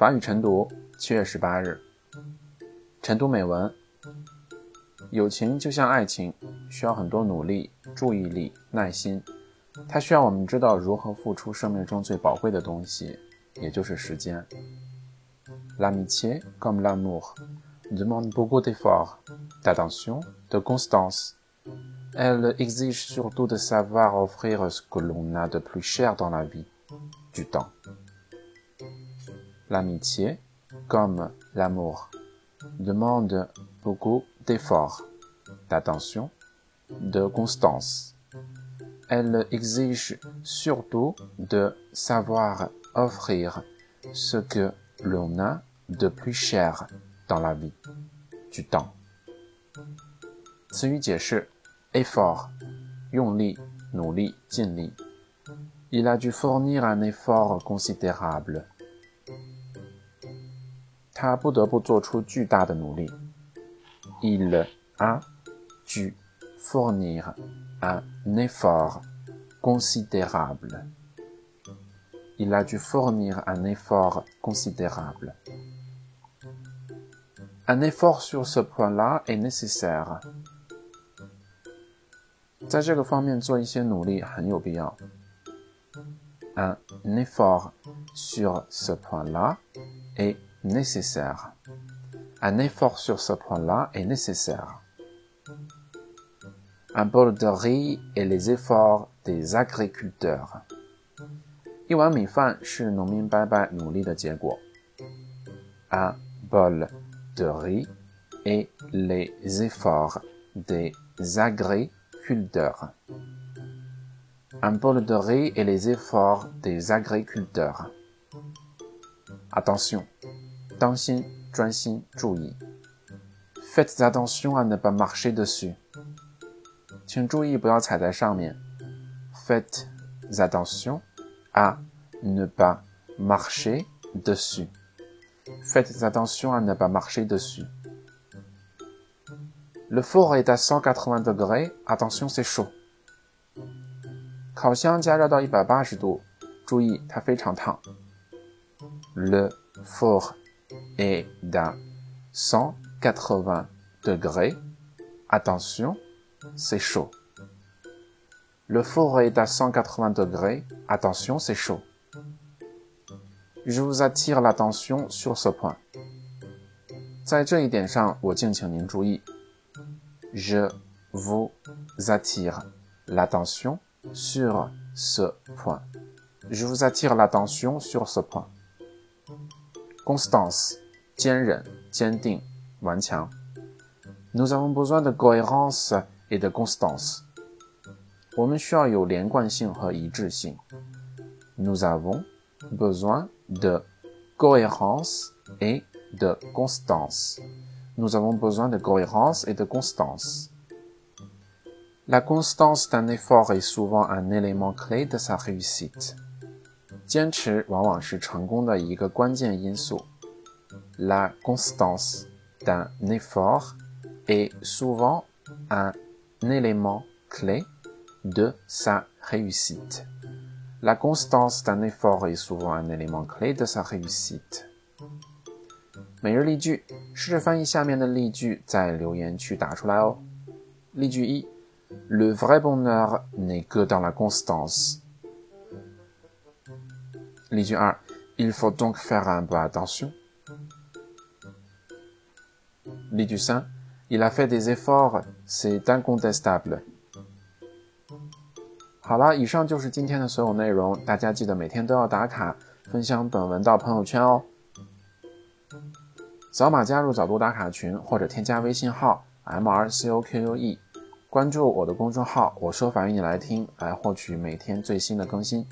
法语晨读，七月十八日。晨读美文：友情就像爱情，需要很多努力、注意力、耐心。它需要我们知道如何付出生命中最宝贵的东西，也就是时间。L'amitié, comme l'amour, demande beaucoup d'efforts, d'attention, de constance. Elle exige surtout de savoir offrir ce que l'on a de plus cher dans la vie, du temps. L'amitié, comme l'amour, demande beaucoup d'efforts, d'attention, de constance. Elle exige surtout de savoir offrir ce que l'on a de plus cher dans la vie, du temps. 词语解释：effort，用力、努力、尽力。Il a dû fournir un effort considérable. 他不得不做出巨大的努力。Il a dû fournir un effort considérable. Il a dû fournir un effort considérable. Un effort sur ce point-là est nécessaire. 在这个方面做一些努力很有必要。Un effort sur ce point-là est nécessaire. Un effort sur ce point-là est nécessaire. Un bol de riz et les efforts des agriculteurs. 一碗米饭是农民伯伯努力的结果。Un bol de riz et les efforts des agriculteurs. Un bol de riz et les efforts des agriculteurs. Attention, 当心，专心，注意。Faites attention à ne pas marcher dessus. 请注意不要踩在上面。Faites attention à ne pas marcher dessus. Faites attention à ne pas marcher dessus. Le four est à 180 degrés. Attention, c'est chaud. 烤箱加热到一百八十度，注意它非常烫。Le four est à 180 degrés. Attention, c'est chaud. Le four est à 180 degrés. Attention, c'est chaud. Je vous attire l'attention sur ce point. 在这一点上，我敬请您注意。Je vous attire l'attention sur ce point. Je vous attire l'attention sur ce point. constance, avons besoin de cohérence et de constance. Nous avons besoin de cohérence et de constance. Nous avons besoin de cohérence et de constance. La constance d'un effort est souvent un élément clé de sa réussite. 坚持往往是成功的一个关键因素。La constance d'un effort est souvent un élément clé de sa réussite. La constance d'un effort est souvent un élément clé de sa réussite. 每日例句，试着翻译下面的例句，在留言区打出来哦。例句一：Le vrai bonheur n'est que dans la constance。 例句二：Il faut donc faire un peu attention。例句三：Il a fait des efforts, c'est incontestable。好了，以上就是今天的所有内容，大家记得每天都要打卡，分享本文到朋友圈哦。扫码加入早读打卡群，或者添加微信号 m r c o q u e，关注我的公众号“我说法语你来听”，来获取每天最新的更新。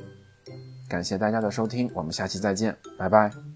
感谢大家的收听，我们下期再见，拜拜。